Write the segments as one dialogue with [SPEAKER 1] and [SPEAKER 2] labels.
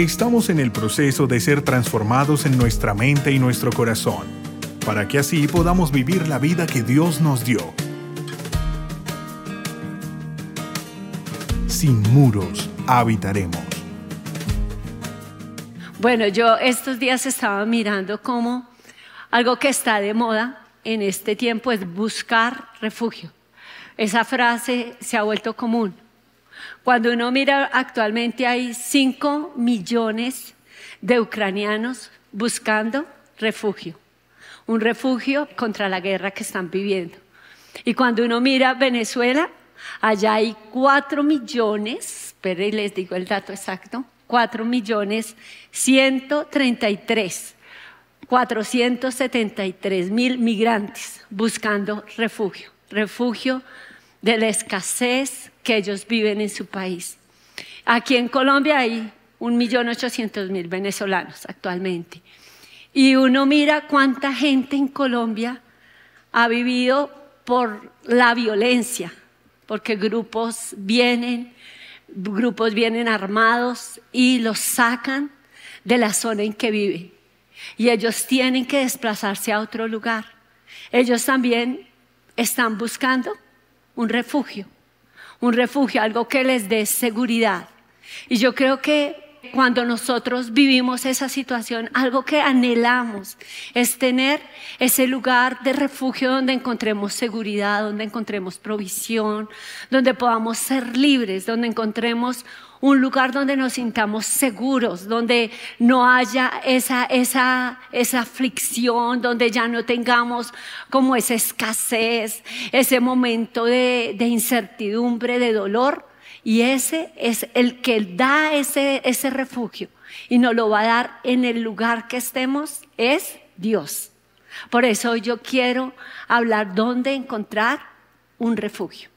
[SPEAKER 1] Estamos en el proceso de ser transformados en nuestra mente y nuestro corazón, para que así podamos vivir la vida que Dios nos dio. Sin muros habitaremos.
[SPEAKER 2] Bueno, yo estos días estaba mirando cómo algo que está de moda en este tiempo es buscar refugio. Esa frase se ha vuelto común. Cuando uno mira actualmente hay 5 millones de ucranianos buscando refugio, un refugio contra la guerra que están viviendo. Y cuando uno mira Venezuela, allá hay 4 millones, pero les digo el dato exacto, 4 millones 133, 473 mil migrantes buscando refugio, refugio de la escasez que ellos viven en su país. Aquí en Colombia hay 1.800.000 venezolanos actualmente. Y uno mira cuánta gente en Colombia ha vivido por la violencia, porque grupos vienen, grupos vienen armados y los sacan de la zona en que viven. Y ellos tienen que desplazarse a otro lugar. Ellos también están buscando un refugio, un refugio, algo que les dé seguridad. Y yo creo que cuando nosotros vivimos esa situación, algo que anhelamos es tener ese lugar de refugio donde encontremos seguridad, donde encontremos provisión, donde podamos ser libres, donde encontremos un lugar donde nos sintamos seguros, donde no haya esa, esa, esa aflicción, donde ya no tengamos como esa escasez, ese momento de, de incertidumbre, de dolor. Y ese es el que da ese, ese refugio y nos lo va a dar en el lugar que estemos, es Dios. Por eso yo quiero hablar dónde encontrar un refugio.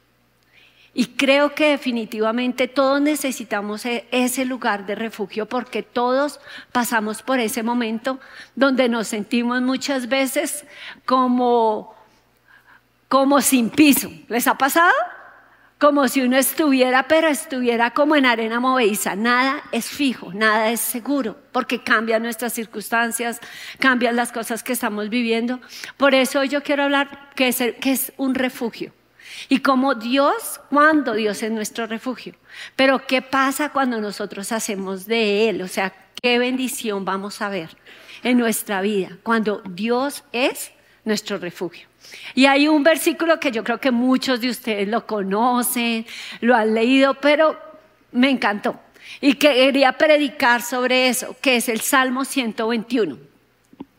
[SPEAKER 2] Y creo que definitivamente todos necesitamos e-, ese lugar de refugio porque todos pasamos por ese momento donde nos sentimos muchas veces como, como sin piso. ¿Les ha pasado? Como si uno estuviera, pero estuviera como en arena movediza. Nada es fijo, nada es seguro, porque cambian nuestras circunstancias, cambian las cosas que estamos viviendo. Por eso yo quiero hablar que es, que es un refugio. Y como Dios, cuando Dios es nuestro refugio. Pero ¿qué pasa cuando nosotros hacemos de Él? O sea, ¿qué bendición vamos a ver en nuestra vida cuando Dios es nuestro refugio? Y hay un versículo que yo creo que muchos de ustedes lo conocen, lo han leído, pero me encantó. Y quería predicar sobre eso, que es el Salmo 121.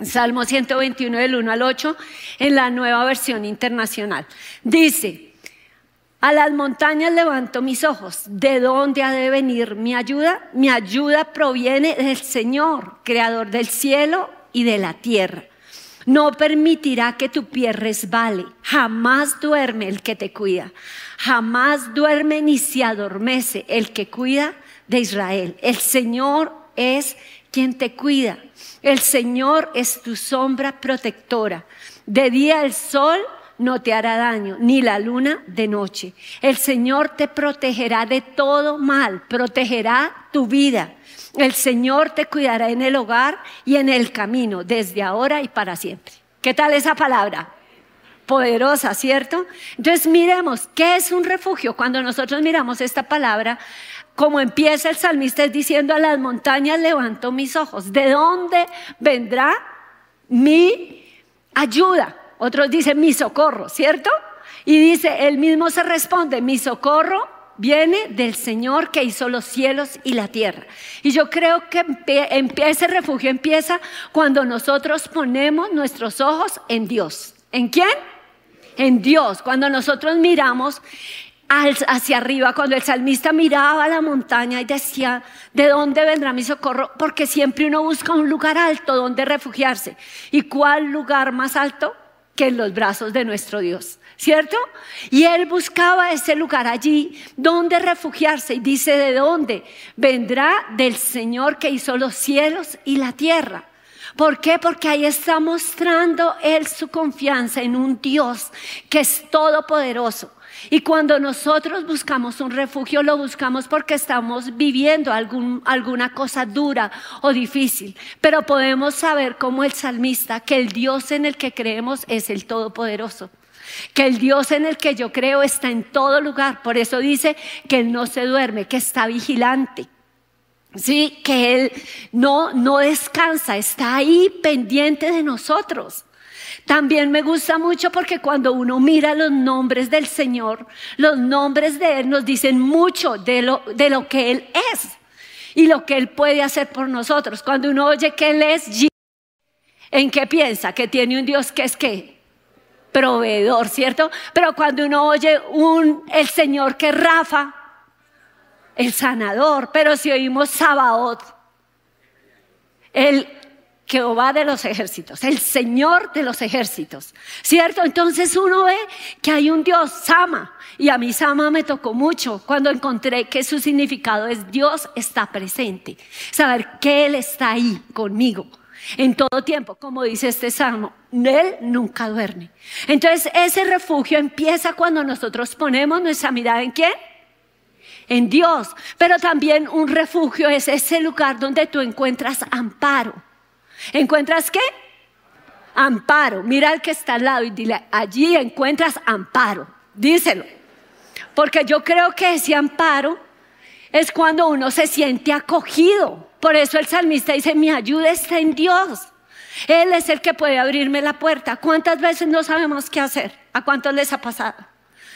[SPEAKER 2] Salmo 121 del 1 al 8 en la nueva versión internacional. Dice, a las montañas levanto mis ojos. ¿De dónde ha de venir mi ayuda? Mi ayuda proviene del Señor, creador del cielo y de la tierra. No permitirá que tu pie resbale. Jamás duerme el que te cuida. Jamás duerme ni se adormece el que cuida de Israel. El Señor es quien te cuida. El Señor es tu sombra protectora. De día el sol no te hará daño, ni la luna de noche. El Señor te protegerá de todo mal, protegerá tu vida. El Señor te cuidará en el hogar y en el camino, desde ahora y para siempre. ¿Qué tal esa palabra? Poderosa, ¿cierto? Entonces miremos, ¿qué es un refugio? Cuando nosotros miramos esta palabra, como empieza el salmista es diciendo a las montañas levanto mis ojos. ¿De dónde vendrá mi ayuda? Otros dicen mi socorro, ¿cierto? Y dice, él mismo se responde, mi socorro viene del Señor que hizo los cielos y la tierra. Y yo creo que ese refugio empieza cuando nosotros ponemos nuestros ojos en Dios. ¿En quién? En Dios. Cuando nosotros miramos hacia arriba, cuando el salmista miraba la montaña y decía, ¿de dónde vendrá mi socorro? Porque siempre uno busca un lugar alto donde refugiarse. ¿Y cuál lugar más alto que en los brazos de nuestro Dios? ¿Cierto? Y él buscaba ese lugar allí donde refugiarse y dice, ¿de dónde? Vendrá del Señor que hizo los cielos y la tierra. ¿Por qué? Porque ahí está mostrando Él su confianza en un Dios que es todopoderoso. Y cuando nosotros buscamos un refugio, lo buscamos porque estamos viviendo algún, alguna cosa dura o difícil. Pero podemos saber como el salmista que el Dios en el que creemos es el Todopoderoso. Que el Dios en el que yo creo está en todo lugar. Por eso dice que Él no se duerme, que está vigilante. Sí, que Él no, no descansa, está ahí pendiente de nosotros. También me gusta mucho porque cuando uno mira los nombres del Señor, los nombres de Él nos dicen mucho de lo, de lo que Él es y lo que Él puede hacer por nosotros. Cuando uno oye que Él es, ¿en qué piensa? Que tiene un Dios que es qué? Proveedor, ¿cierto? Pero cuando uno oye un, el Señor que es Rafa, el sanador, pero si oímos Sabaoth, el Jehová de los ejércitos, el Señor de los ejércitos, ¿cierto? Entonces uno ve que hay un Dios, Sama, y a mí Sama me tocó mucho cuando encontré que su significado es Dios está presente, saber que Él está ahí conmigo en todo tiempo, como dice este salmo, Él nunca duerme. Entonces ese refugio empieza cuando nosotros ponemos nuestra mirada en quién? En Dios. Pero también un refugio es ese lugar donde tú encuentras amparo. ¿Encuentras qué? Amparo. Mira al que está al lado y dile, allí encuentras amparo. Díselo. Porque yo creo que ese amparo es cuando uno se siente acogido. Por eso el salmista dice, mi ayuda está en Dios. Él es el que puede abrirme la puerta. ¿Cuántas veces no sabemos qué hacer? ¿A cuántos les ha pasado?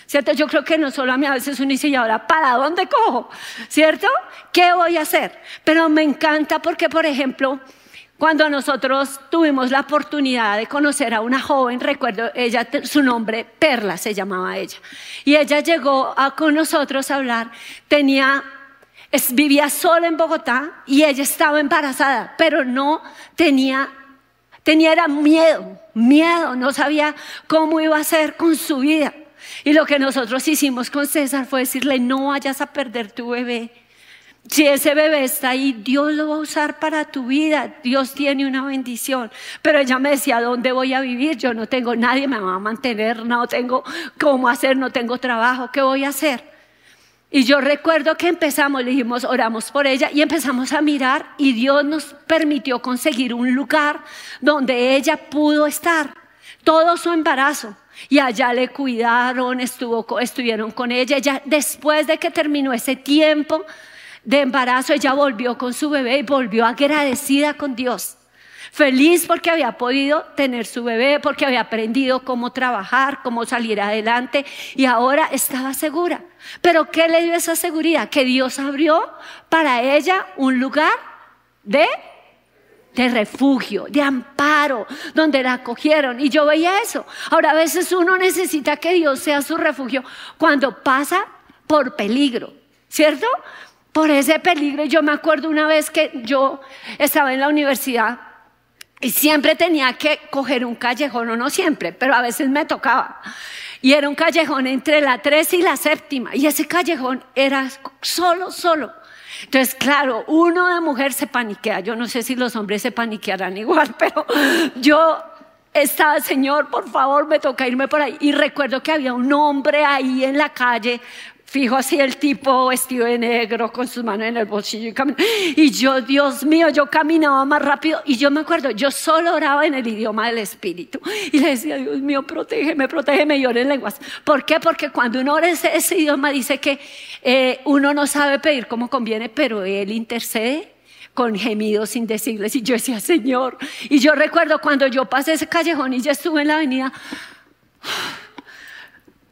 [SPEAKER 2] ¿Cierto? Yo creo que no solo a mí, a veces uno dice, ¿y ahora para dónde cojo? ¿Cierto? ¿Qué voy a hacer? Pero me encanta porque, por ejemplo, cuando nosotros tuvimos la oportunidad de conocer a una joven, recuerdo ella, su nombre Perla se llamaba ella, y ella llegó a, con nosotros a hablar, tenía, vivía sola en Bogotá y ella estaba embarazada, pero no tenía, tenía era miedo, miedo, no sabía cómo iba a hacer con su vida. Y lo que nosotros hicimos con César fue decirle, no vayas a perder tu bebé si ese bebé está ahí, Dios lo va a usar para tu vida. Dios tiene una bendición. Pero ella me decía, ¿dónde voy a vivir? Yo no tengo nadie, me va a mantener, no tengo cómo hacer, no tengo trabajo, ¿qué voy a hacer? Y yo recuerdo que empezamos, le dijimos, oramos por ella y empezamos a mirar y Dios nos permitió conseguir un lugar donde ella pudo estar todo su embarazo. Y allá le cuidaron, estuvo, estuvieron con ella. Ya después de que terminó ese tiempo, de embarazo, ella volvió con su bebé y volvió agradecida con Dios. Feliz porque había podido tener su bebé, porque había aprendido cómo trabajar, cómo salir adelante y ahora estaba segura. Pero ¿qué le dio esa seguridad? Que Dios abrió para ella un lugar de de refugio, de amparo, donde la acogieron. Y yo veía eso. Ahora a veces uno necesita que Dios sea su refugio cuando pasa por peligro, ¿cierto? Por ese peligro. Yo me acuerdo una vez que yo estaba en la universidad y siempre tenía que coger un callejón, o no siempre, pero a veces me tocaba. Y era un callejón entre la 3 y la séptima. Y ese callejón era solo, solo. Entonces, claro, uno de mujer se paniquea. Yo no sé si los hombres se paniquearán igual, pero yo estaba, Señor, por favor, me toca irme por ahí. Y recuerdo que había un hombre ahí en la calle Fijo así el tipo vestido de negro con sus manos en el bolsillo y Y yo, Dios mío, yo caminaba más rápido y yo me acuerdo, yo solo oraba en el idioma del Espíritu. Y le decía, Dios mío, protégeme, protégeme y oro en lenguas. ¿Por qué? Porque cuando uno ora ese, ese idioma dice que eh, uno no sabe pedir como conviene, pero Él intercede con gemidos indecibles. Y yo decía, Señor. Y yo recuerdo cuando yo pasé ese callejón y ya estuve en la avenida.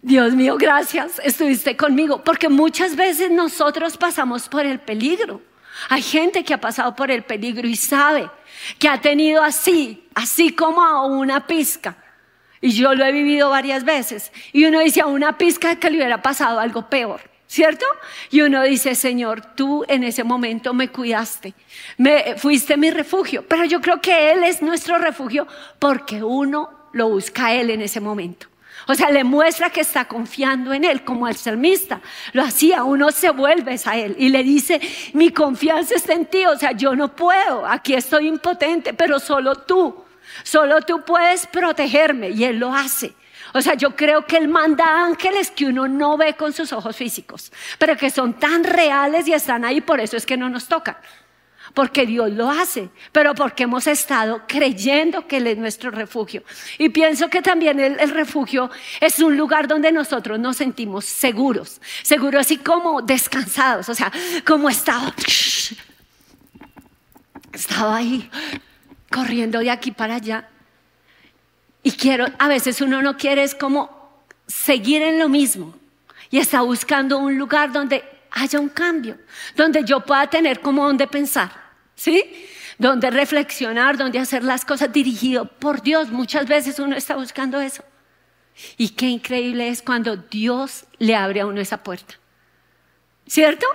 [SPEAKER 2] Dios mío, gracias, estuviste conmigo, porque muchas veces nosotros pasamos por el peligro. Hay gente que ha pasado por el peligro y sabe que ha tenido así, así como a una pizca. Y yo lo he vivido varias veces. Y uno dice a una pizca que le hubiera pasado algo peor. ¿Cierto? Y uno dice, Señor, tú en ese momento me cuidaste, me fuiste mi refugio. Pero yo creo que Él es nuestro refugio porque uno lo busca a Él en ese momento O sea, le muestra que está confiando en Él, como el salmista lo hacía. Uno se vuelve a Él y le dice, mi confianza está en ti. O sea, yo no puedo, aquí estoy impotente, pero solo tú, solo tú puedes protegerme. Y Él lo hace. O sea, yo creo que Él manda ángeles que uno no ve con sus ojos físicos, pero que son tan reales y están ahí, por eso es que no nos tocan porque Dios lo hace, pero porque hemos estado creyendo que Él es nuestro refugio. Y pienso que también el, refugio es un lugar donde nosotros nos sentimos seguros, seguros así como descansados, o sea, como estaba, estaba ahí corriendo de aquí para allá. Y quiero, a veces uno no quiere es como seguir en lo mismo y está buscando un lugar donde haya un cambio, donde yo pueda tener como donde pensar. ¿Sí? Donde reflexionar, donde hacer las cosas dirigido por Dios. Muchas veces uno está buscando eso. Y qué increíble es cuando Dios le abre a uno esa puerta. ¿Cierto?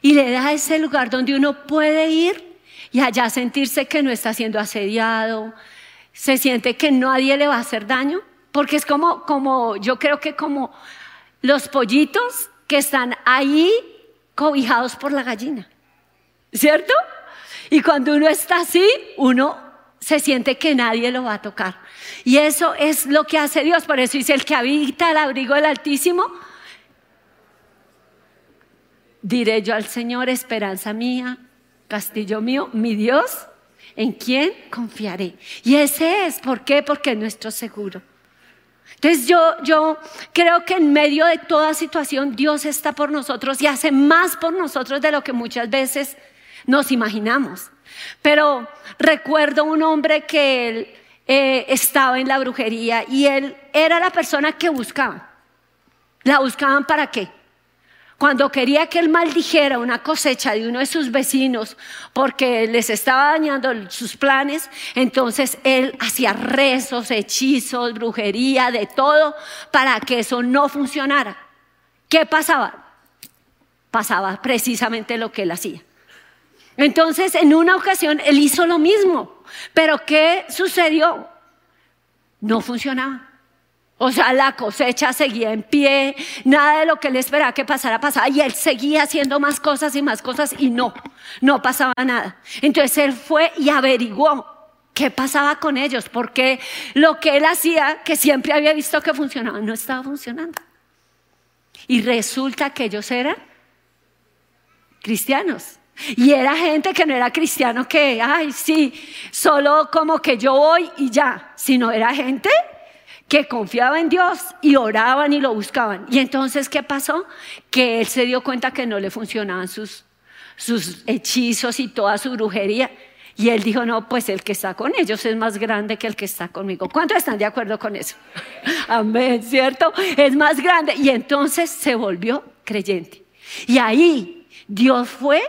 [SPEAKER 2] Y le da ese lugar donde uno puede ir y allá sentirse que no está siendo asediado, se siente que nadie le va a hacer daño, porque es como, como yo creo que como los pollitos que están ahí cobijados por la gallina. ¿Cierto? Y cuando uno está así, uno se siente que nadie lo va a tocar. Y eso es lo que hace Dios. Por eso dice, el que habita el abrigo del Altísimo, diré yo al Señor, esperanza mía, castillo mío, mi Dios, en quien confiaré. Y ese es, ¿por qué? Porque es nuestro seguro. Entonces yo, yo creo que en medio de toda situación Dios está por nosotros y hace más por nosotros de lo que muchas veces nos imaginamos. Pero recuerdo un hombre que él, eh, estaba en la brujería y él era la persona que buscaba. ¿La buscaban para qué? Cuando quería que él maldijera una cosecha de uno de sus vecinos porque les estaba dañando sus planes, entonces él hacía rezos, hechizos, brujería, de todo para que eso no funcionara. ¿Qué pasaba? Pasaba precisamente lo que él hacía. Entonces, en una ocasión, él hizo lo mismo. Pero ¿qué sucedió? No funcionaba. O sea, la cosecha seguía en pie, nada de lo que él esperaba que pasara pasaba. Y él seguía haciendo más cosas y más cosas y no, no pasaba nada. Entonces él fue y averiguó qué pasaba con ellos, porque lo que él hacía, que siempre había visto que funcionaba, no estaba funcionando. Y resulta que ellos eran cristianos. Y era gente que no era cristiano que, ay, sí, solo como que yo voy y ya, sino era gente que confiaba en Dios y oraban y lo buscaban. Y entonces, ¿qué pasó? Que él se dio cuenta que no le funcionaban sus, sus hechizos y toda su brujería. Y él dijo, no, pues el que está con ellos es más grande que el que está conmigo. ¿Cuántos están de acuerdo con eso? Amén, ¿cierto? Es más grande. Y entonces se volvió creyente. Y ahí Dios fue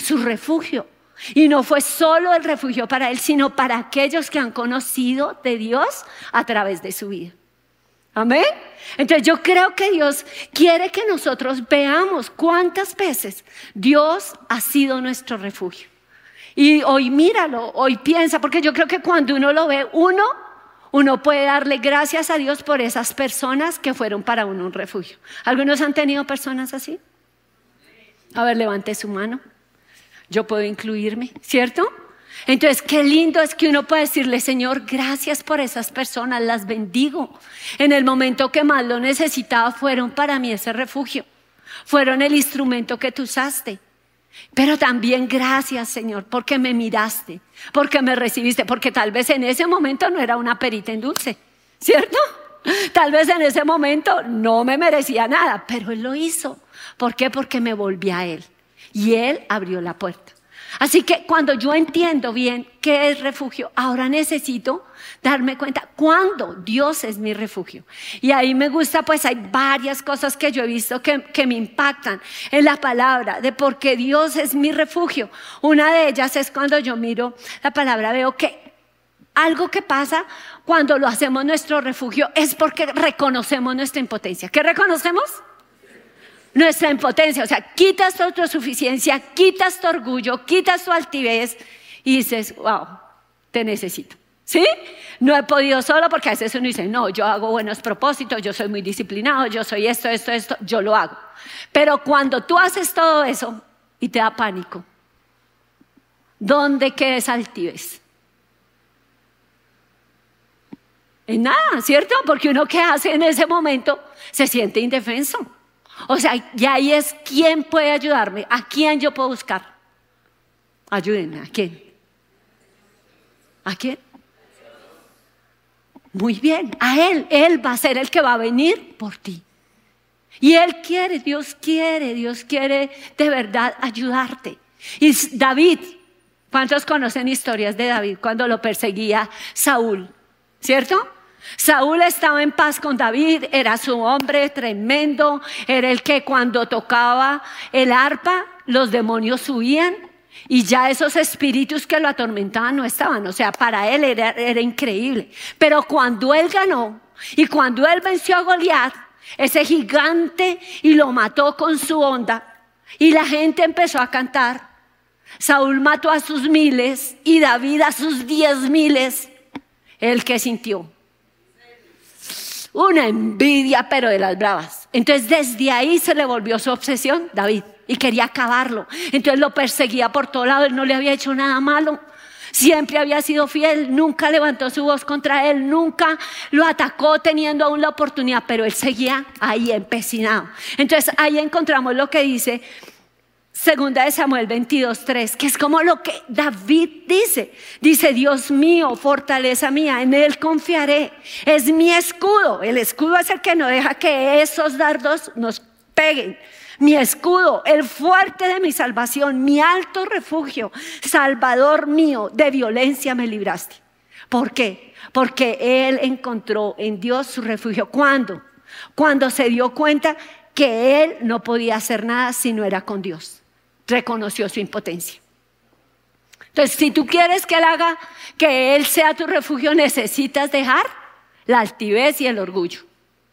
[SPEAKER 2] su refugio. Y no fue solo el refugio para él, sino para aquellos que han conocido de Dios a través de su vida. Amén. Entonces yo creo que Dios quiere que nosotros veamos cuántas veces Dios ha sido nuestro refugio. Y hoy míralo, hoy piensa, porque yo creo que cuando uno lo ve, uno, uno puede darle gracias a Dios por esas personas que fueron para uno un refugio. ¿Algunos han tenido personas así? A ver, levante su mano yo puedo incluirme, ¿cierto? Entonces, qué lindo es que uno pueda decirle, Señor, gracias por esas personas, las bendigo. En el momento que más lo necesitaba, fueron para mí ese refugio, fueron el instrumento que tú usaste. Pero también gracias, Señor, porque me miraste, porque me recibiste, porque tal vez en ese momento no era una perita en dulce, ¿cierto? Tal vez en ese momento no me merecía nada, pero Él lo hizo. ¿Por qué? Porque me volví a Él y Él abrió la puerta. Así que cuando yo entiendo bien qué es refugio, ahora necesito darme cuenta cuándo Dios es mi refugio. Y ahí me gusta, pues hay varias cosas que yo he visto que, me impactan en la palabra de por qué Dios es mi refugio. Una de ellas es cuando yo miro la palabra, veo que algo que pasa cuando lo hacemos nuestro refugio es porque reconocemos nuestra impotencia. ¿Qué reconocemos? Nuestra impotencia. O sea, quitas tu autosuficiencia, quitas tu orgullo, quitas tu altivez y dices, wow, te necesito. ¿Sí? No he podido solo porque a veces uno dice, no, yo hago buenos propósitos, yo soy muy disciplinado, yo soy esto, esto, esto, yo lo hago. Pero cuando tú haces todo eso y te da pánico, ¿dónde quedes altivez? En nada, ¿cierto? Porque uno que hace en ese momento se siente indefenso. O sea, y ahí es quién puede ayudarme, a quién yo puedo buscar. Ayúdenme, ¿a quién? ¿A quién? Muy bien, a Él, Él va a ser el que va a venir por ti. Y Él quiere, Dios quiere, Dios quiere de verdad ayudarte. Y David, ¿cuántos conocen historias de David cuando lo perseguía Saúl? ¿Cierto? Saúl estaba en paz con David, era su hombre tremendo, era el que cuando tocaba el arpa los demonios subían y ya esos espíritus que lo atormentaban no estaban. O sea, para él era, increíble. Pero cuando él ganó y cuando él venció a Goliat, ese gigante, y lo mató con su onda, y la gente empezó a cantar. Saúl mató a sus miles y David a sus diez miles. El que sintió una envidia, pero de las bravas. Entonces desde ahí se le volvió su obsesión, David y quería acabarlo. Entonces lo perseguía por todo lado, él no le había hecho nada malo. Siempre había sido fiel, nunca levantó su voz contra él, nunca lo atacó teniendo aún la oportunidad, pero él seguía ahí empecinado. Entonces ahí encontramos lo que dice Segunda de Samuel 22.3, que es como lo que David dice. Dice, Dios mío, fortaleza mía, en Él confiaré. Es mi escudo. El escudo es el que no deja que esos dardos nos peguen mi escudo, el fuerte de mi salvación, mi alto refugio, salvador mío, de violencia me libraste. ¿Por qué? Porque él encontró en Dios su refugio. ¿Cuándo? Cuando se dio cuenta que él no podía hacer nada si no era con Dios. Reconoció su impotencia. Entonces, si tú quieres que él haga, que él sea tu refugio, necesitas dejar la altivez y el orgullo.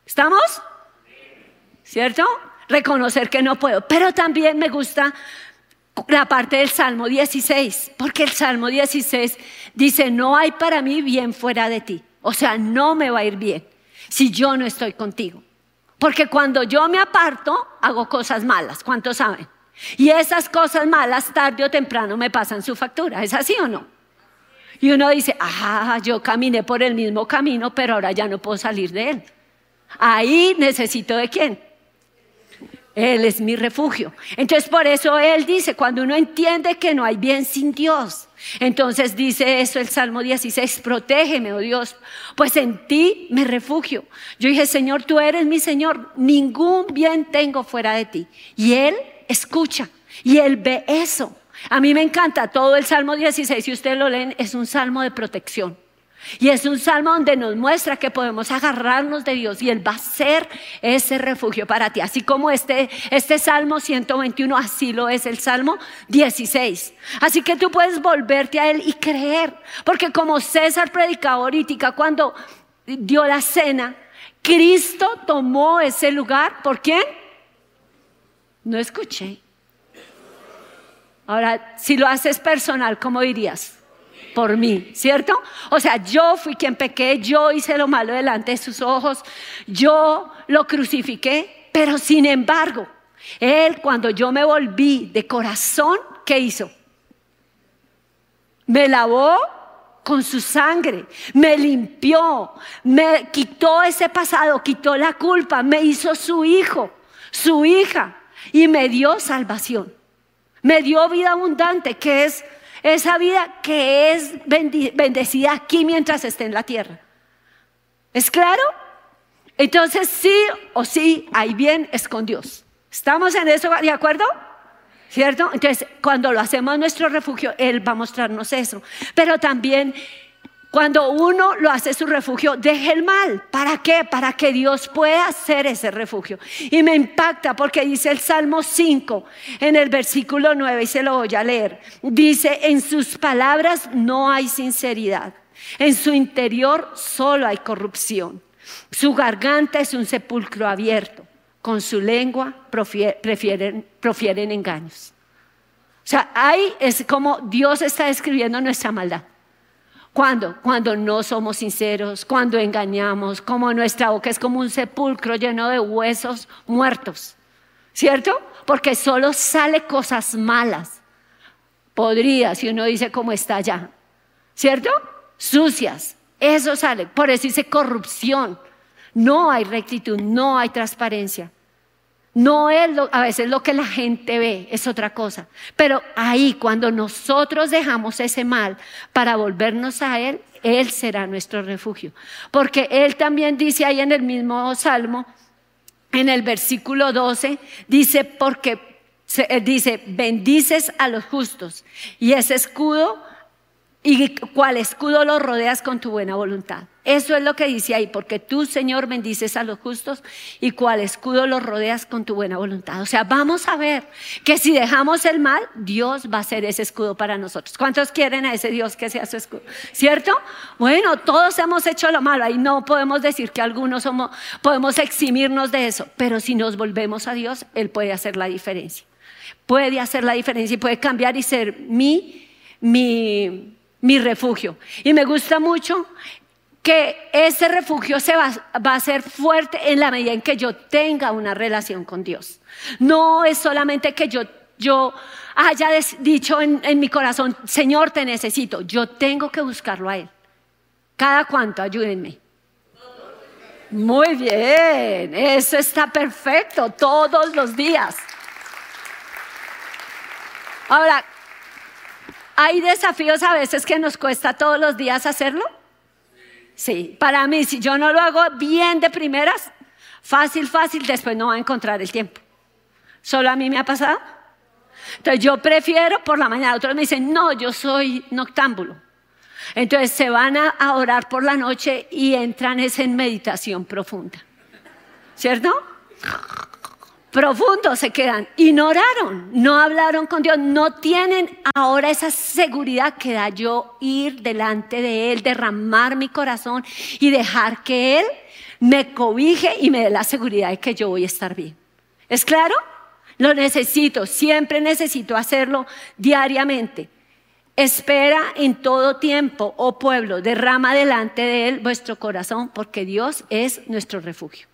[SPEAKER 2] ¿Estamos? ¿Cierto? reconocer que no puedo. Pero también me gusta la parte del Salmo 16, porque el Salmo 16 dice, no hay para mí bien fuera de ti. O sea, no me va a ir bien si yo no estoy contigo. Porque cuando yo me aparto, hago cosas malas. ¿Cuántos saben? Y esas cosas malas, tarde o temprano, me pasan su factura. ¿Es así o no? Y uno dice, ah, yo caminé por el mismo camino, pero ahora ya no puedo salir de él. Ahí necesito de quién? Él es mi refugio. Entonces por eso Él dice, cuando uno entiende que no hay bien sin Dios, entonces dice eso el Salmo 16, protégeme, oh Dios, pues en ti me refugio. Yo dije, Señor, tú eres mi Señor, ningún bien tengo fuera de ti. Y Él escucha y Él ve eso. A mí me encanta todo el Salmo 16, si ustedes lo leen, es un salmo de protección. Y es un salmo donde nos muestra que podemos agarrarnos de Dios y Él va a ser ese refugio para ti. Así como este, este salmo 121, así lo es el salmo 16. Así que tú puedes volverte a Él y creer. Porque como César predicaba ahorita, cuando dio la cena, Cristo tomó ese lugar. ¿Por quién? No escuché. Ahora, si lo haces personal, ¿cómo dirías? por mí, ¿cierto? O sea, yo fui quien pequé, yo hice lo malo delante de sus ojos, yo lo crucifiqué, pero sin embargo, Él cuando yo me volví de corazón, ¿qué hizo? Me lavó con su sangre, me limpió, me quitó ese pasado, quitó la culpa, me hizo su hijo, su hija y me dio salvación. Me dio vida abundante, que es esa vida que es bendecida aquí mientras esté en la tierra. ¿Es claro? Entonces sí o sí hay bien es con Dios. ¿Estamos en eso de acuerdo? ¿Cierto? Entonces, cuando lo hacemos nuestro refugio, Él va a mostrarnos eso. Pero también cuando uno lo hace su refugio, deje el mal. ¿Para qué? Para que Dios pueda ser ese refugio. Y me impacta porque dice el Salmo 5 en el versículo 9 y se lo voy a leer. Dice, en sus palabras no hay sinceridad. En su interior solo hay corrupción. Su garganta es un sepulcro abierto. Con su lengua profieren engaños. O sea, ahí es como Dios está describiendo nuestra maldad. ¿Cuándo? Cuando no somos sinceros, cuando engañamos, como nuestra boca es como un sepulcro lleno de huesos muertos. ¿Cierto? Porque solo sale cosas malas. Podría, si uno dice cómo está allá. ¿Cierto? Sucias. Eso sale. Por eso dice corrupción. No hay rectitud, no hay transparencia. No es a veces lo que la gente ve, es otra cosa. Pero ahí, cuando nosotros dejamos ese mal para volvernos a Él, Él será nuestro refugio. Porque Él también dice ahí en el mismo Salmo, en el versículo 12, dice, porque dice, bendices a los justos y ese escudo y cuál escudo los rodeas con tu buena voluntad. Eso es lo que dice ahí, porque tú, Señor, bendices a los justos y cuál escudo los rodeas con tu buena voluntad. O sea, vamos a ver que si dejamos el mal, Dios va a ser ese escudo para nosotros. ¿Cuántos quieren a ese Dios que sea su escudo? ¿Cierto? Bueno, todos hemos hecho lo malo, ahí no podemos decir que algunos somos, podemos eximirnos de eso, pero si nos volvemos a Dios, Él puede hacer la diferencia. Puede hacer la diferencia y puede cambiar y ser mi, mi mi refugio. Y me gusta mucho que ese refugio se va, a ser fuerte en la medida en que yo tenga una relación con Dios. No es solamente que yo, yo haya dicho en, en mi corazón, Señor, te necesito. Yo tengo que buscarlo a Él. Cada cuanto, ayúdenme. Muy bien, eso está perfecto, todos los días. Ahora, ¿Hay desafíos a veces que nos cuesta todos los días hacerlo? Sí, para mí, si yo no lo hago bien de primeras, fácil, fácil, después no va a encontrar el tiempo. ¿Solo a mí me ha pasado? Entonces yo prefiero por la mañana. Otros me dicen, no, yo soy noctámbulo. Entonces se van a, orar por la noche y entran en meditación profunda. ¿Cierto? Profundos se quedan. Ignoraron, no hablaron con Dios, no tienen ahora esa seguridad que da yo ir delante de Él, derramar mi corazón y dejar que Él me cobije y me dé la seguridad de que yo voy a estar bien. ¿Es claro? Lo necesito, siempre necesito hacerlo diariamente. Espera en todo tiempo, oh pueblo, derrama delante de Él vuestro corazón, porque Dios es nuestro refugio.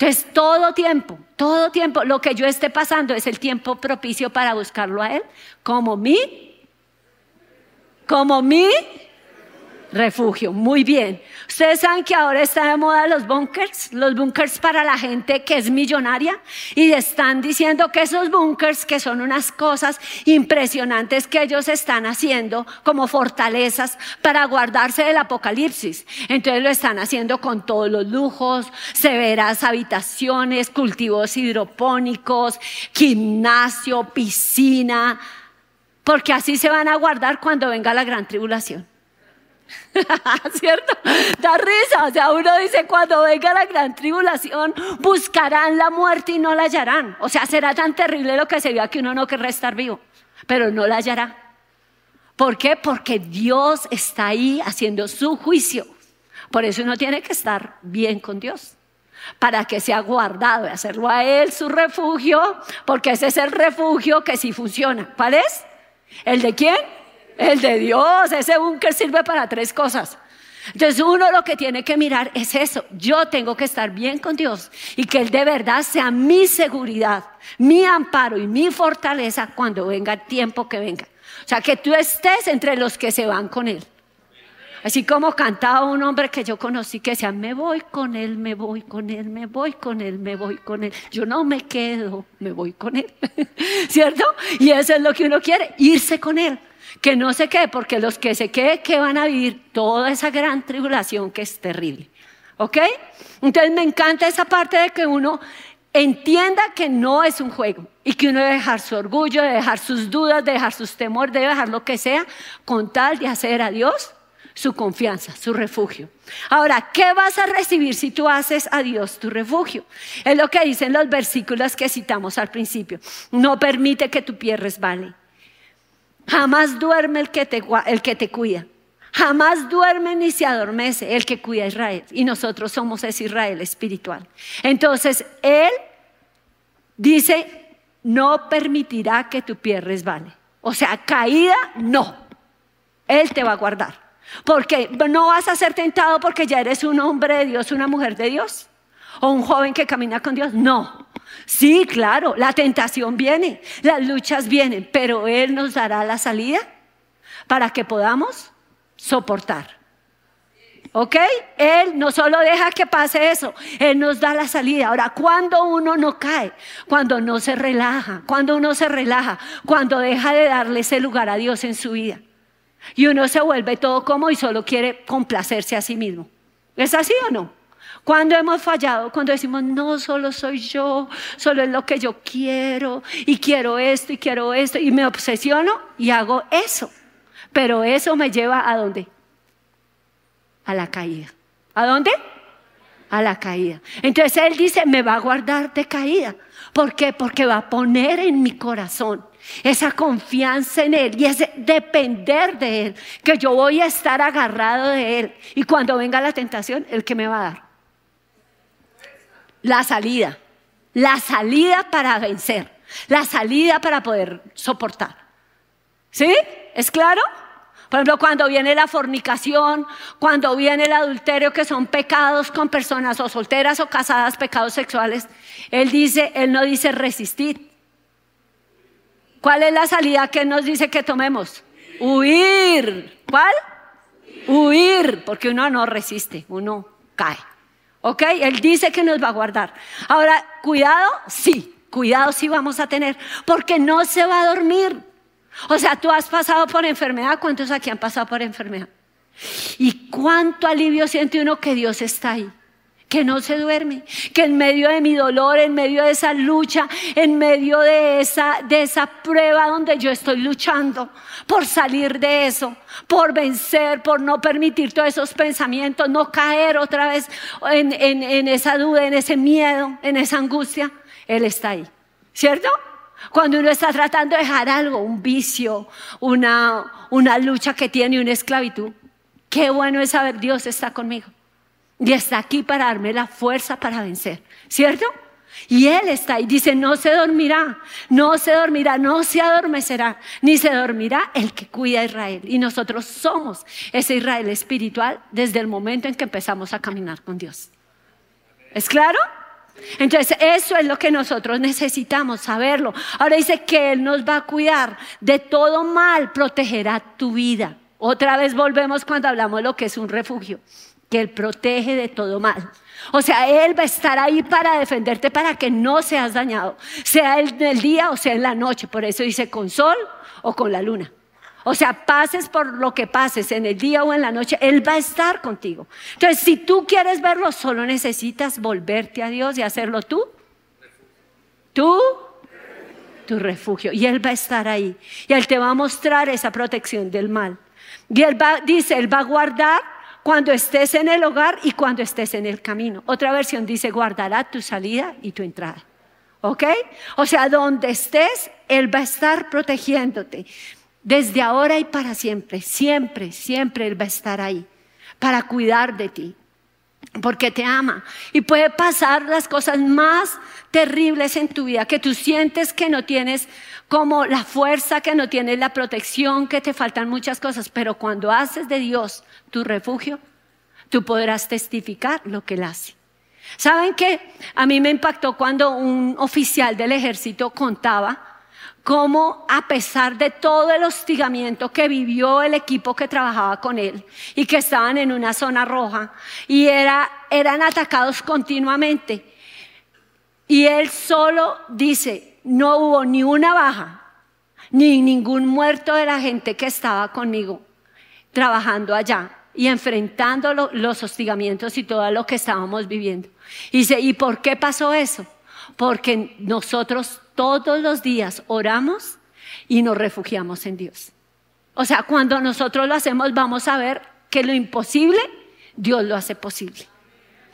[SPEAKER 2] Entonces, todo tiempo, todo tiempo, lo que yo esté pasando es el tiempo propicio para buscarlo a Él, como mi, como mi refugio. Muy bien. Ustedes saben que ahora está de moda los bunkers, los bunkers para la gente que es millonaria y están diciendo que esos bunkers que son unas cosas impresionantes que ellos están haciendo como fortalezas para guardarse del apocalipsis. Entonces lo están haciendo con todos los lujos, severas habitaciones, cultivos hidropónicos, gimnasio, piscina, porque así se van a guardar cuando venga la gran tribulación. ¿Cierto? Da risa. O sea, uno dice, cuando venga la gran tribulación, buscarán la muerte y no la hallarán. O sea, será tan terrible lo que se vea que uno no querrá estar vivo, pero no la hallará. ¿Por qué? Porque Dios está ahí haciendo su juicio. Por eso uno tiene que estar bien con Dios. Para que sea guardado y hacerlo a Él su refugio, porque ese es el refugio que sí funciona. ¿Cuál es? ¿El de quién? El de Dios, ese búnker sirve para tres cosas. Entonces uno lo que tiene que mirar es eso. Yo tengo que estar bien con Dios y que Él de verdad sea mi seguridad, mi amparo y mi fortaleza cuando venga el tiempo que venga. O sea, que tú estés entre los que se van con Él. Así como cantaba un hombre que yo conocí que decía, me voy con Él, me voy con Él, me voy con Él, me voy con Él. Yo no me quedo, me voy con Él. ¿Cierto? Y eso es lo que uno quiere, irse con Él que no se quede, porque los que se queden, que van a vivir toda esa gran tribulación que es terrible. ¿Ok? Entonces me encanta esa parte de que uno entienda que no es un juego y que uno debe dejar su orgullo, de dejar sus dudas, de dejar sus temores, debe dejar lo que sea, con tal de hacer a Dios su confianza, su refugio. Ahora, ¿qué vas a recibir si tú haces a Dios tu refugio? Es lo que dicen los versículos que citamos al principio. No permite que tu pie resbale. Jamás duerme el que, te, el que te cuida. Jamás duerme ni se adormece el que cuida a Israel. Y nosotros somos ese Israel espiritual. Entonces, Él dice, no permitirá que tu pie resbale. O sea, caída, no. Él te va a guardar. Porque no vas a ser tentado porque ya eres un hombre de Dios, una mujer de Dios. O un joven que camina con Dios. No. Sí, claro, la tentación viene, las luchas vienen, pero Él nos dará la salida para que podamos soportar. ¿Ok? Él no solo deja que pase eso, Él nos da la salida. Ahora, cuando uno no cae, cuando no se relaja, cuando uno se relaja, cuando deja de darle ese lugar a Dios en su vida. Y uno se vuelve todo como y solo quiere complacerse a sí mismo. ¿Es así o no? Cuando hemos fallado, cuando decimos, no, solo soy yo, solo es lo que yo quiero, y quiero esto, y quiero esto, y me obsesiono y hago eso. Pero eso me lleva a dónde? A la caída. ¿A dónde? A la caída. Entonces Él dice, me va a guardar de caída. ¿Por qué? Porque va a poner en mi corazón esa confianza en Él y ese depender de Él, que yo voy a estar agarrado de Él. Y cuando venga la tentación, ¿el que me va a dar? La salida. La salida para vencer. La salida para poder soportar. ¿Sí? ¿Es claro? Por ejemplo, cuando viene la fornicación, cuando viene el adulterio, que son pecados con personas o solteras o casadas, pecados sexuales, Él dice, Él no dice resistir. ¿Cuál es la salida que nos dice que tomemos? Huir. ¿Cuál? Huir, porque uno no resiste, uno cae. ¿Ok? Él dice que nos va a guardar. Ahora, cuidado, sí, cuidado sí vamos a tener, porque no se va a dormir. O sea, tú has pasado por enfermedad. ¿Cuántos aquí han pasado por enfermedad? Y cuánto alivio siente uno que Dios está ahí, que no se duerme, que en medio de mi dolor, en medio de esa lucha, en medio de esa, de esa prueba donde yo estoy luchando por salir de eso, por vencer, por no permitir todos esos pensamientos, no caer otra vez en, en esa duda, en ese miedo, en esa angustia, Él está ahí. ¿Cierto? Cuando uno está tratando de dejar algo, un vicio, una, una lucha que tiene, una esclavitud, qué bueno es saber Dios está conmigo. Y está aquí para darme la fuerza para vencer, ¿cierto? Y Él está ahí, dice, no se dormirá, no se dormirá, no se adormecerá, ni se dormirá el que cuida a Israel. Y nosotros somos ese Israel espiritual desde el momento en que empezamos a caminar con Dios. ¿Es claro? Entonces, eso es lo que nosotros necesitamos saberlo. Ahora dice que Él nos va a cuidar de todo mal, protegerá tu vida. Otra vez volvemos cuando hablamos de lo que es un refugio, que Él protege de todo mal. O sea, Él va a estar ahí para defenderte para que no seas dañado, sea en el día o sea en la noche. Por eso dice con sol o con la luna. O sea, pases por lo que pases en el día o en la noche, Él va a estar contigo. Entonces, si tú quieres verlo, solo necesitas volverte a Dios y hacerlo tú. Tú, tu refugio. Y Él va a estar ahí. Y Él te va a mostrar esa protección del mal. Y Él va, dice, Él va a guardar cuando estés en el hogar y cuando estés en el camino. Otra versión dice, guardará tu salida y tu entrada. ¿Ok? O sea, donde estés, Él va a estar protegiéndote desde ahora y para siempre, siempre, siempre Él va a estar ahí para cuidar de ti, porque te ama. Y puede pasar las cosas más terribles en tu vida, que tú sientes que no tienes como la fuerza, que no tienes la protección, que te faltan muchas cosas, pero cuando haces de Dios tu refugio, tú podrás testificar lo que Él hace. ¿Saben qué? A mí me impactó cuando un oficial del ejército contaba cómo a pesar de todo el hostigamiento que vivió el equipo que trabajaba con él y que estaban en una zona roja y eran atacados continuamente, y él solo dice, no hubo ni una baja, ni ningún muerto de la gente que estaba conmigo trabajando allá y enfrentando los hostigamientos y todo lo que estábamos viviendo. Y dice, ¿y por qué pasó eso? Porque nosotros todos los días oramos y nos refugiamos en Dios. O sea, cuando nosotros lo hacemos, vamos a ver que lo imposible, Dios lo hace posible.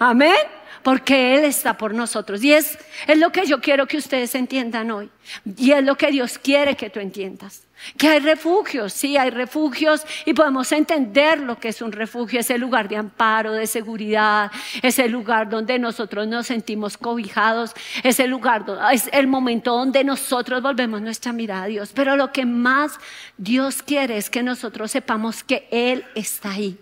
[SPEAKER 2] Amén porque Él está por nosotros. Y es, es lo que yo quiero que ustedes entiendan hoy. Y es lo que Dios quiere que tú entiendas. Que hay refugios, sí, hay refugios y podemos entender lo que es un refugio, ese lugar de amparo, de seguridad, ese lugar donde nosotros nos sentimos cobijados, ese lugar, es el momento donde nosotros volvemos nuestra mirada a Dios. Pero lo que más Dios quiere es que nosotros sepamos que Él está ahí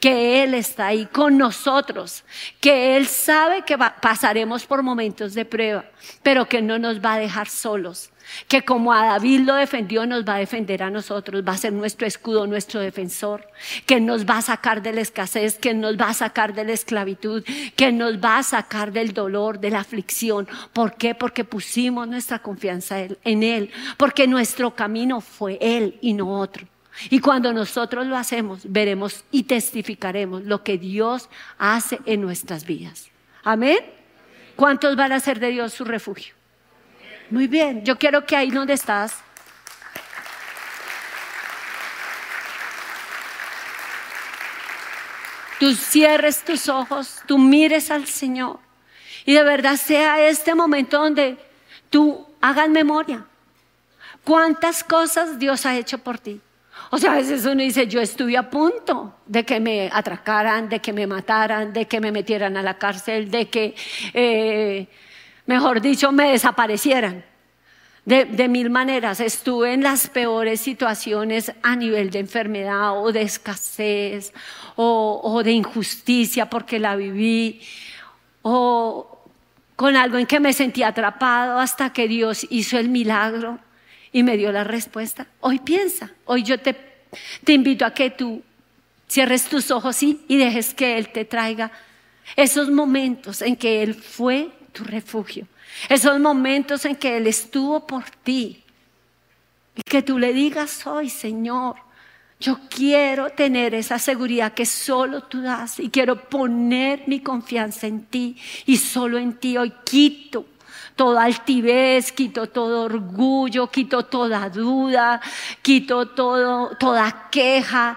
[SPEAKER 2] que Él está ahí con nosotros, que Él sabe que pasaremos por momentos de prueba, pero que no nos va a dejar solos, que como a David lo defendió, nos va a defender a nosotros, va a ser nuestro escudo, nuestro defensor, que nos va a sacar de la escasez, que nos va a sacar de la esclavitud, que nos va a sacar del dolor, de la aflicción. ¿Por qué? Porque pusimos nuestra confianza en Él, porque nuestro camino fue Él y no otro. Y cuando nosotros lo hacemos, veremos y testificaremos lo que Dios hace en nuestras vidas. Amén. ¿Cuántos van a ser de Dios su refugio? Muy bien, yo quiero que ahí donde estás, tú cierres tus ojos, tú mires al Señor y de verdad sea este momento donde tú hagas memoria. ¿Cuántas cosas Dios ha hecho por ti? O sea, a veces uno dice, yo estuve a punto de que me atracaran, de que me mataran, de que me metieran a la cárcel, de que, eh, mejor dicho, me desaparecieran. De, mil maneras, estuve en las peores situaciones a nivel de enfermedad o de escasez o, de injusticia porque la viví o con algo en que me sentí atrapado hasta que Dios hizo el milagro y me dio la respuesta. Hoy piensa, hoy yo te, invito a que tú cierres tus ojos y dejes que Él te traiga esos momentos en que Él fue tu refugio, esos momentos en que Él estuvo por ti. Y que tú le digas hoy, Señor, yo quiero tener esa seguridad que solo tú das y quiero poner mi confianza en ti y solo en ti. Hoy quito toda altivez, quito todo orgullo, quito toda duda, quito todo, toda queja.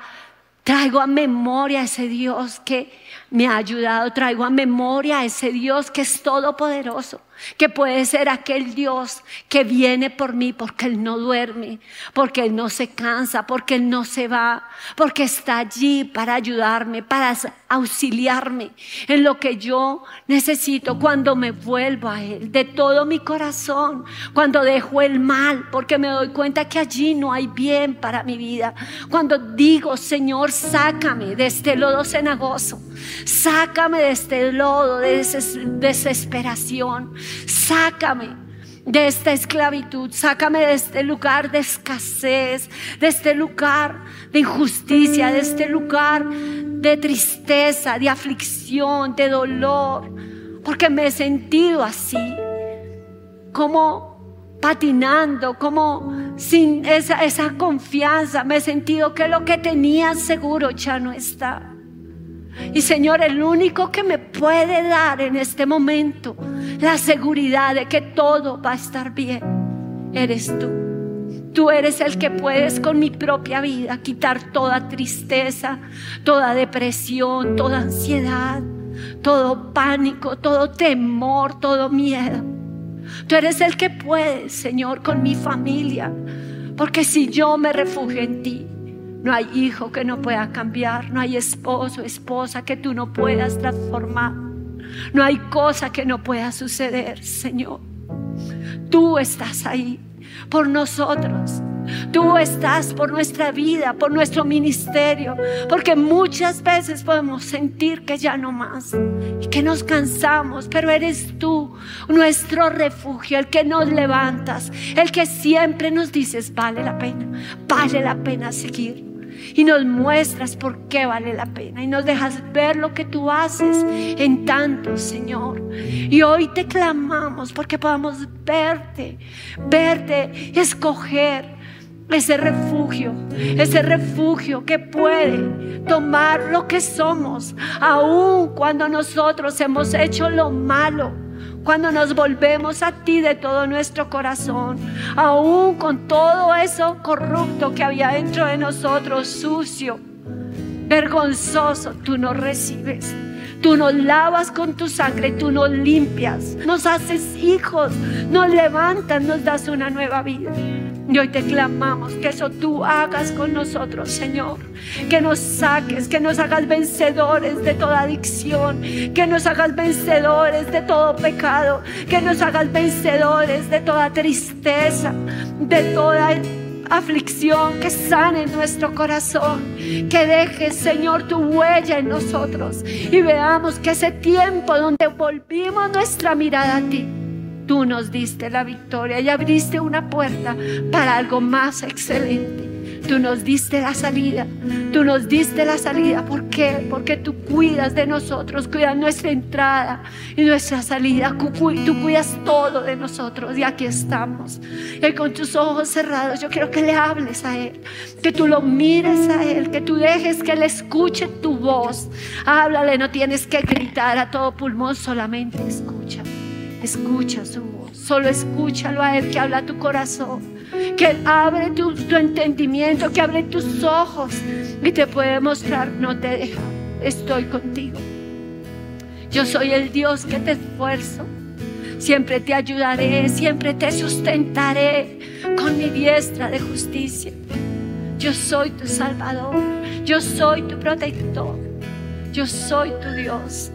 [SPEAKER 2] Traigo a memoria a ese Dios que me ha ayudado, traigo a memoria a ese Dios que es todopoderoso, que puede ser aquel Dios que viene por mí porque Él no duerme, porque Él no se cansa, porque Él no se va, porque está allí para ayudarme, para auxiliarme en lo que yo necesito cuando me vuelvo a Él, de todo mi corazón, cuando dejo el mal, porque me doy cuenta que allí no hay bien para mi vida, cuando digo, Señor, sácame de este lodo cenagoso, sácame de este lodo de desesperación, sácame de esta esclavitud, sácame de este lugar de escasez, de este lugar de injusticia, de este lugar de tristeza, de aflicción, de dolor, porque me he sentido así, como patinando, como sin esa, confianza, me he sentido que lo que tenía seguro ya no está. Y Señor, el único que me puede dar en este momento la seguridad de que todo va a estar bien, eres tú. Tú eres el que puedes con mi propia vida quitar toda tristeza, toda depresión, toda ansiedad, todo pánico, todo temor, todo miedo. Tú eres el que puedes, Señor, con mi familia. Porque si yo me refugio en ti, no hay hijo que no pueda cambiar, no hay esposo, esposa que tú no puedas transformar. No hay cosa que no pueda suceder, Señor. Tú estás ahí por nosotros. Tú estás por nuestra vida, por nuestro ministerio, porque muchas veces podemos sentir que ya no más y que nos cansamos, pero eres tú nuestro refugio, el que nos levantas, el que siempre nos dices, vale la pena, vale la pena seguir y nos muestras por qué vale la pena y nos dejas ver lo que tú haces en tanto, Señor. Y hoy te clamamos porque podamos verte, verte escoger ese refugio, ese refugio que puede tomar lo que somos, aun cuando nosotros hemos hecho lo malo cuando nos volvemos a ti de todo nuestro corazón, aún con todo eso corrupto que había dentro de nosotros, sucio, vergonzoso, tú nos recibes. Tú nos lavas con tu sangre, tú nos limpias, nos haces hijos, nos levantas, nos das una nueva vida. Y hoy te clamamos que eso tú hagas con nosotros, Señor. Que nos saques, que nos hagas vencedores de toda adicción, que nos hagas vencedores de todo pecado, que nos hagas vencedores de toda tristeza, de toda aflicción, que sane nuestro corazón, que dejes, Señor, tu huella en nosotros. Y veamos que ese tiempo donde volvimos nuestra mirada a ti, tú nos diste la victoria y abriste una puerta para algo más excelente. Tú nos diste la salida. Tú nos diste la salida. ¿Por qué? Porque tú cuidas de nosotros, cuidas nuestra entrada y nuestra salida. Tú cuidas todo de nosotros y aquí estamos. Y con tus ojos cerrados yo quiero que le hables a Él, que tú lo mires a Él, que tú dejes que Él escuche tu voz. Háblale, no tienes que gritar a todo pulmón, solamente escucha. Escucha su voz. Solo escúchalo a Él que habla tu corazón que abre tu, entendimiento, que abre tus ojos y te puede mostrar, no te dejo, estoy contigo. Yo soy el Dios que te esfuerzo. Siempre te ayudaré, siempre te sustentaré con mi diestra de justicia. Yo soy tu Salvador, yo soy tu protector, yo soy tu Dios.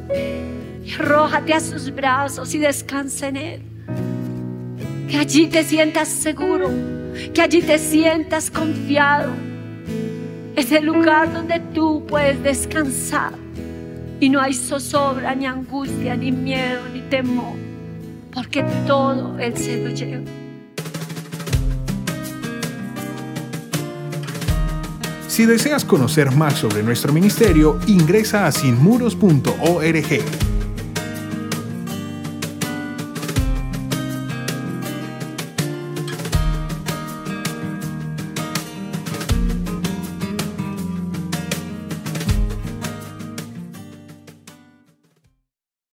[SPEAKER 2] Arrójate a sus brazos y descansa en Él. Que allí te sientas seguro, que allí te sientas confiado. Es el lugar donde tú puedes descansar y no hay zozobra, ni angustia, ni miedo, ni temor, porque todo Él se lo lleva.
[SPEAKER 1] Si deseas conocer más sobre nuestro ministerio, ingresa a sinmuros.org